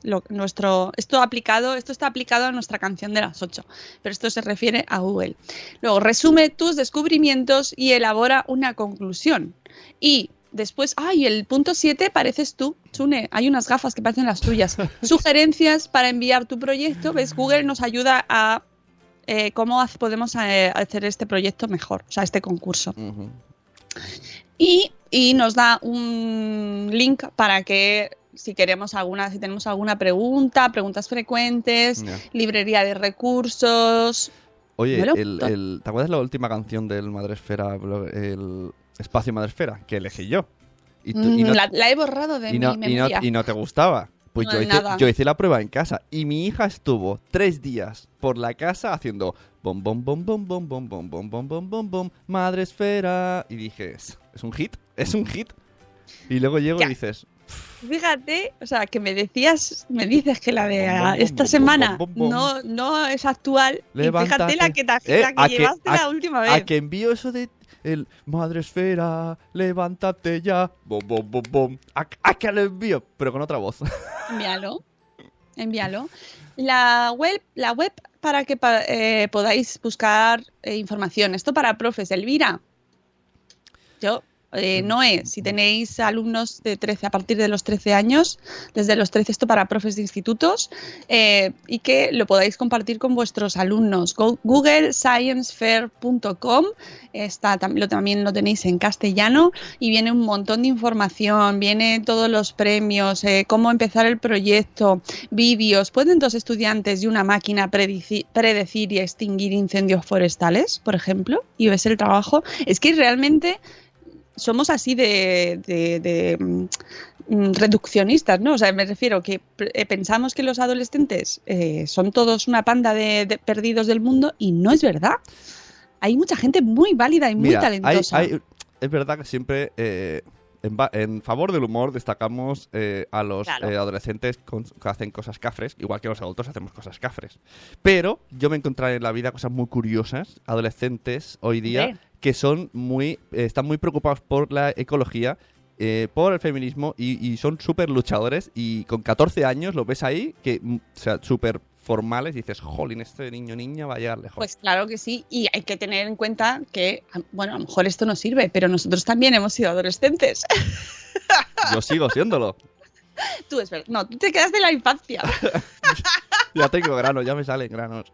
lo, nuestro, esto aplicado, esto está aplicado a nuestra canción de las 8, pero esto se refiere a Google. Luego, resume tus descubrimientos y elabora una conclusión. Y después, ay, el punto 7 pareces tú, Chune, hay unas gafas que parecen las tuyas. Sugerencias para enviar tu proyecto, ¿ves? Google nos ayuda a eh, cómo podemos eh, hacer este proyecto mejor, o sea, este concurso. Y, y nos da un link para que si queremos alguna, si tenemos alguna pregunta, preguntas frecuentes, librería de recursos. Oye, el, el- ¿te acuerdas la última canción del Madresfera, el Espacio Madresfera, que elegí yo? Y, tú- y no, la, la he borrado de y no- mi y no- memoria. y no te gustaba. Pues No, yo, hice, yo hice la prueba en casa y mi hija estuvo tres días por la casa haciendo bom bom bom bom bom bom bom bom bom bom bom bom madre esfera y dije es, es un hit es un hit y luego llego Ya. y dices Fíjate, o sea, que me decías, me dices que la de Bom, bom, ah, bom, esta bom, semana no, no es actual. Y fíjate la que, Eh, la que a llevaste a- la última a vez. que envío eso de el madre esfera levántate ya bom bom bom bom a, a que lo envío pero con otra voz Envíalo. Envíalo. La web, la web para que eh, podáis buscar eh, información. Esto para profes, Elvira. Yo, eh, Noé, si tenéis alumnos de 13, a partir de los 13 años, desde los 13 esto para profes de institutos, eh, y que lo podáis compartir con vuestros alumnos. Go- GoogleScienceFair.com está, tam- lo, también lo tenéis en castellano y viene un montón de información, viene todos los premios, eh, cómo empezar el proyecto, vídeos. ¿Pueden dos estudiantes y una máquina predecir y extinguir incendios forestales, por ejemplo? Y ves el trabajo. Es que realmente somos así de, de- de, mm, mm, reduccionistas, ¿no? O sea, me refiero que eh, pensamos que los adolescentes eh, son todos una panda de, de perdidos del mundo y no es verdad. Hay mucha gente muy válida y muy Mira, hay- talentosa. hay- es verdad que siempre eh, en, favor del humor destacamos eh, a los Claro. eh, adolescentes con- que hacen cosas cafres, igual que los adultos hacemos cosas cafres. Pero yo me he encontrado en la vida cosas muy curiosas, adolescentes hoy día, que son muy, eh, están muy preocupados por la ecología. por el feminismo y, y son súper luchadores y con 14 años lo ves ahí que mm, o sea súper formales y dices jolín este niño niña va a llegar lejos Pues claro que sí, y hay que tener en cuenta que, bueno, a lo mejor esto no sirve, pero nosotros también hemos sido adolescentes. yo sigo siéndolo. Tú es verdad, no, tú te quedas de la infancia, ya tengo granos ya me salen granos.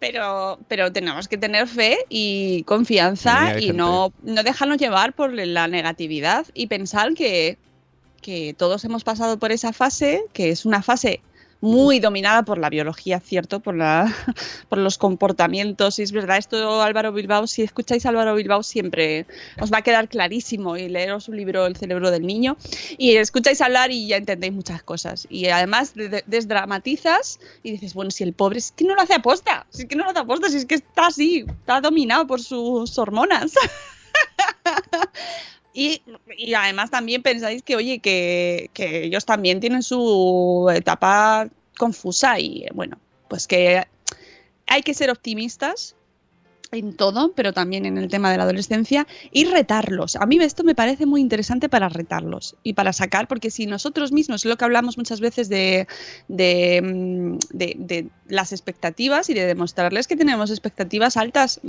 Pero, pero tenemos que tener fe y confianza y no, no dejarnos llevar por la negatividad y pensar que, que todos hemos pasado por esa fase, que es una fase muy dominada por la biología, ¿cierto? Por, la, por los comportamientos. Y es verdad, esto Álvaro Bilbao, si escucháis a Álvaro Bilbao siempre os va a quedar clarísimo y leeros su libro El cerebro del niño y escucháis hablar y ya entendéis muchas cosas. Y además de- de- desdramatizas y dices, bueno, si el pobre es que no lo hace aposta, si es que no lo hace aposta, si es que está así, está dominado por sus hormonas. Y, y además también pensáis que, oye, que, que ellos también tienen su etapa confusa y bueno, pues que hay que ser optimistas en todo, pero también en el tema de la adolescencia y retarlos. A mí esto me parece muy interesante para retarlos y para sacar, porque si nosotros mismos, es lo que hablamos muchas veces de, de, mm, de- las expectativas y de demostrarles que tenemos expectativas altas,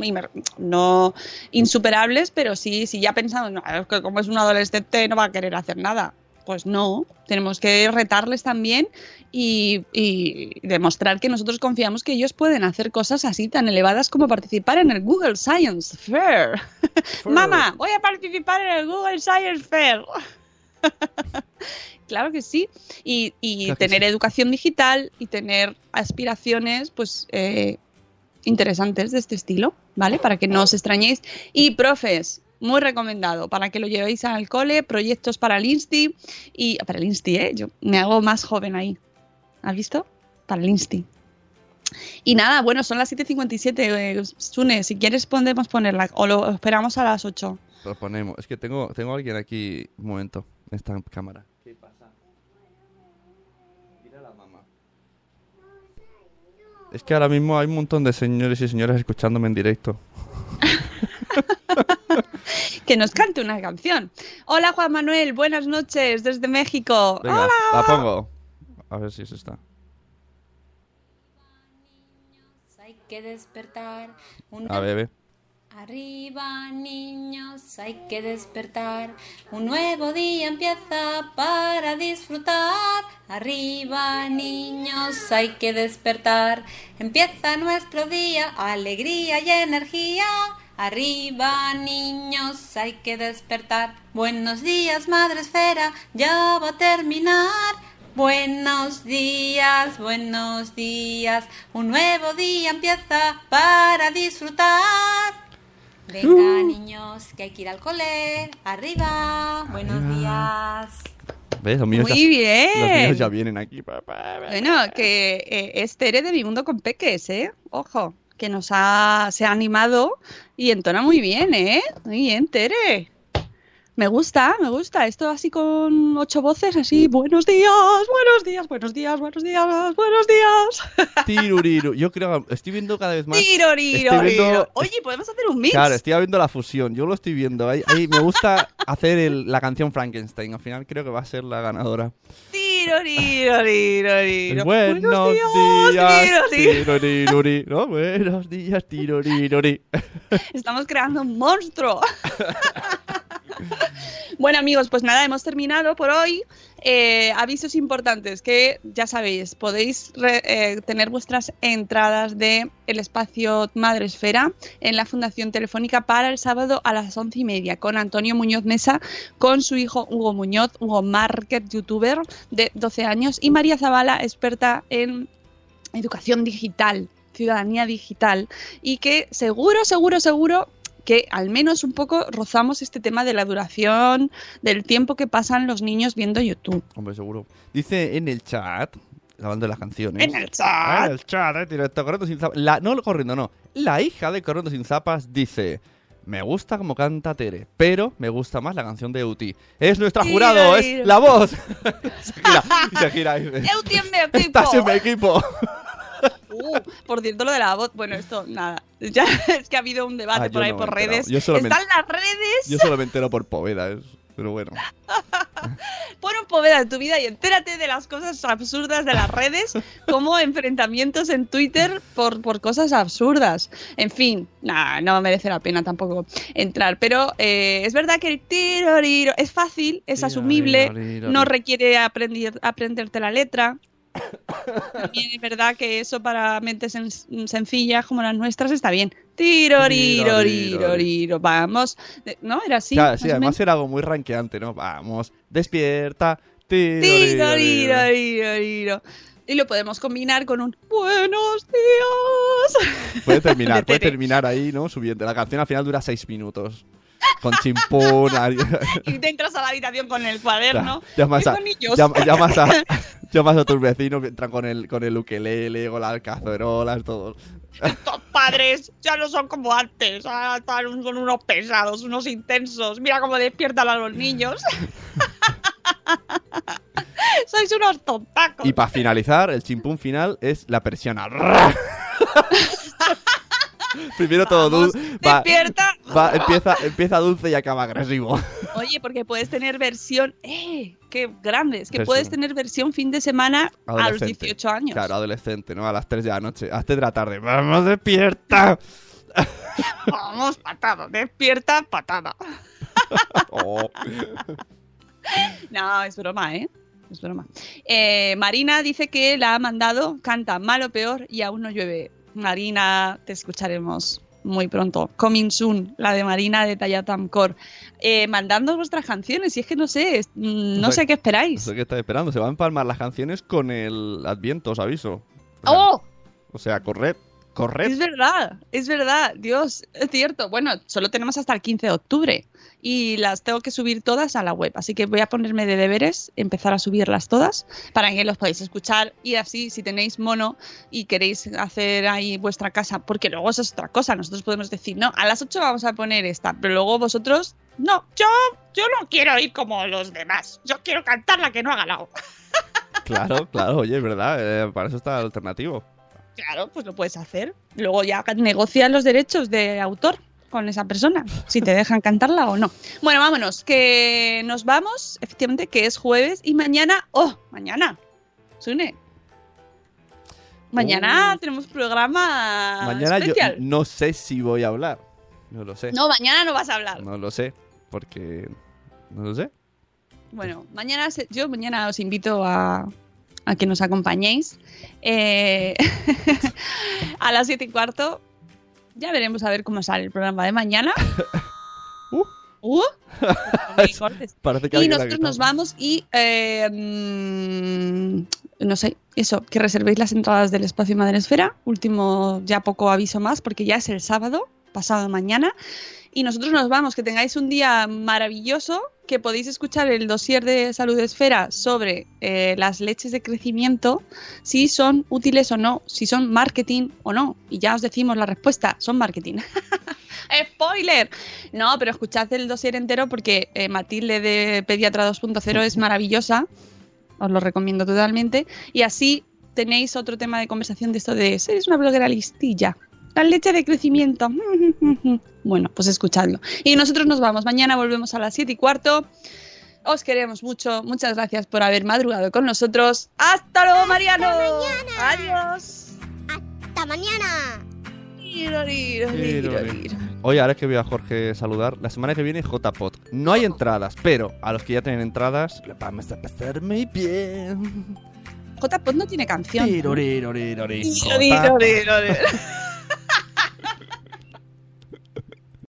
no insuperables, pero sí, si ya pensamos, "No, como es un adolescente no va a querer hacer nada. Pues no, tenemos que retarles también y, y demostrar que nosotros confiamos que ellos pueden hacer cosas así tan elevadas como participar en el Google Science Fair. Mamá, voy a participar en el Google Science Fair. claro que sí. Y, y Claro que tener sí. educación digital y tener aspiraciones, pues, eh, interesantes de este estilo, ¿vale? Para que no os extrañéis. Y profes, muy recomendado para que lo llevéis al cole, proyectos para el Insti y para el Insti, ¿eh? Yo me hago más joven ahí. ¿Has visto? Para el Insti. Y nada, bueno, son las 7.57. Eh, Sune, si quieres podemos ponerla o lo esperamos a las 8. Lo ponemos. Es que tengo, tengo alguien aquí, un momento, en esta cámara. ¿Qué pasa? Mira la mamá. Es que ahora mismo hay un montón de señores y señoras escuchándome en directo. Que nos cante una canción. Hola Juan Manuel, buenas noches desde México. Venga, Hola. la pongo. A ver si es esta. Hay que despertar. Un A ver, ve. Arriba, niños, hay que despertar. Un nuevo día empieza para disfrutar. Arriba, niños, hay que despertar. Empieza nuestro día, alegría y energía. Arriba niños, hay que despertar. Buenos días, madre esfera, ya va a terminar. Buenos días, buenos días, un nuevo día empieza para disfrutar. Venga, Uh. niños, que hay que ir al cole. Arriba, buenos días. ¿Ves? Los míos Muy ya, bien. Los míos ya vienen aquí. Bueno, que eh, es Tere de Mi Mundo con Peques, ¿eh? Ojo, que nos ha, se ha animado y entona muy bien, ¿eh? Muy bien, Tere. Me gusta, me gusta. Esto así con ocho voces, así, buenos días, buenos días, buenos días, buenos días, buenos días. Tiruriru. Yo creo estoy viendo cada vez más. Viendo- riro. Oye, podemos hacer un mix. Claro, estoy viendo la fusión. Yo lo estoy viendo. Ahí, ahí me gusta hacer el- la canción Frankenstein. Al final creo que va a ser la ganadora. Tiroriro, riro. Buenos días, tiroriruri. No, buenos días, tiroriruri. Estamos creando un monstruo. bueno amigos, pues nada, hemos terminado por hoy. Eh, avisos importantes que ya sabéis, podéis eh, tener vuestras entradas de el espacio Madre Esfera en la Fundación Telefónica para el sábado a las once y media con Antonio Muñoz Mesa, con su hijo Hugo Muñoz, Hugo Market, youtuber de 12 años, y María Zavala, experta en educación digital, ciudadanía digital, y que seguro, seguro, seguro que al menos un poco rozamos este tema de la duración del tiempo que pasan los niños viendo YouTube. Hombre, seguro. Dice en el chat, hablando de las canciones. En el chat. En el chat, eh, directo, corriendo sin zapas. La, no corriendo, no. La hija de Corriendo sin zapas dice. Me gusta como canta Tere, pero me gusta más la canción de Uti. Es nuestra jurado, es la voz. se gira, se gira. y dice, ¡Eu tiene mi equipo! Estás en mi equipo. Uh, por cierto, lo de la voz, bueno, esto, nada. Ya es que ha habido un debate Ah, por ahí no por redes. Están las redes. Yo solo me entero por Poveda, pero bueno. Pon un poveda en tu vida y entérate de las cosas absurdas de las redes, como enfrentamientos en Twitter por, por cosas absurdas. En fin, nada, no merece la pena tampoco entrar. Pero eh, es verdad que el tiroriro es fácil, es asumible, no requiere aprender, aprenderte la letra. También es verdad que eso para mentes sen- sencillas como las nuestras está bien. Tiroriro, riro, riro. Vamos. De- ¿No? Era así. Claro, sí, además era algo muy ranqueante, ¿no? Vamos, despierta. Tiro, tiroriro, riro, riro, riro. Y lo podemos combinar con un buenos días. Puede terminar, De puede terminar ahí, ¿no? Subiendo. La canción al final dura seis minutos. Con chimpún. Y te entras a la habitación con el cuaderno. llamas, ¡Qué a, llam- llamas, a, llamas a tus vecinos que entran con el, con el ukelele, con las cacerolas, todo. Estos padres ya no son como antes. Ahora están- son unos pesados, unos intensos. Mira cómo despiertan a los niños. Sois unos tontacos. Y para finalizar, el chimpún final es la persiana. Primero todo. Va, Despierta. Va- empieza, empieza dulce y acaba agresivo. Oye, porque puedes tener versión. ¡Eh! ¡Qué grandes! Que puedes tener versión fin de semana a los Adolescente. 18 años. Claro, adolescente, ¿no? A las 3 de la noche, a las 3 de la tarde. ¡Vamos, despierta! Vamos, patada. Despierta, patada. Oh. No, es broma, ¿eh? Es broma. Eh, Marina dice que la ha mandado, canta mal o peor y aún no llueve. Marina, te escucharemos muy pronto. Coming soon, la de Marina de Tallatam Core. Eh, mandando vuestras canciones, y es que no sé, mm, no sé qué No esperáis. sé qué estáis esperando. Se van a empalmar las canciones con el Adviento, os aviso. ¡Oh! O sea, corred, corred. Es verdad, es verdad, Dios, es cierto. Bueno, solo tenemos hasta el 15 de octubre y las tengo que subir todas a la web, así que voy a ponerme de deberes, empezar a subirlas todas para que los podáis escuchar y así si tenéis mono y queréis hacer ahí vuestra casa, porque luego eso es otra cosa, nosotros podemos decir, no, a las 8 vamos a poner esta, pero luego vosotros, no, yo, yo no quiero ir como los demás, yo quiero cantar la que no haga la Claro, claro, oye, es verdad. eh, para eso está el alternativo. Claro, pues lo puedes hacer. Luego ya negocias los derechos de autor con esa persona, si te dejan cantarla o no. Bueno, vámonos, que nos vamos, efectivamente, que es jueves y mañana, oh, mañana, Sune. Mañana tenemos programa Mañana yo especial. no sé si voy a hablar. No lo sé. No, mañana no vas a hablar. No lo sé. Porque. No lo sé. Bueno, mañana se- yo mañana os invito a, a que nos acompañéis. Eh, a las siete y cuarto Ya veremos a ver cómo sale el programa de mañana. Uh. Uh. Y nosotros nos vamos y eh, mm, no sé, eso, que reservéis las entradas del espacio Madre Esfera. Último, ya poco aviso más, porque ya es el sábado, pasado mañana. Y nosotros nos vamos, que tengáis un día maravilloso, que podéis escuchar el dossier de Salud Esfera sobre eh, las leches de crecimiento, si son útiles o no, si son marketing o no. Y ya os decimos la respuesta, son marketing. ¡Spoiler! No, pero escuchad el dossier entero porque eh, Matilde de Pediatra 2.0 es maravillosa. Os lo recomiendo totalmente. Y así tenéis otro tema de conversación de esto de ¿Eres una bloguera listilla? La leche de crecimiento. Bueno, pues escuchadlo. Y nosotros nos vamos. Mañana volvemos a las 7 y cuarto. Os queremos mucho. Muchas gracias por haber madrugado con nosotros. ¡Hasta luego, Mariano! ¡Adiós! ¡Hasta mañana! Oye, ahora que veo a Jorge saludar, la semana que viene JPod. No hay entradas, pero a los que ya tienen entradas, le vamos a pasar muy bien. JPod no tiene canción. Tirorirorirorir.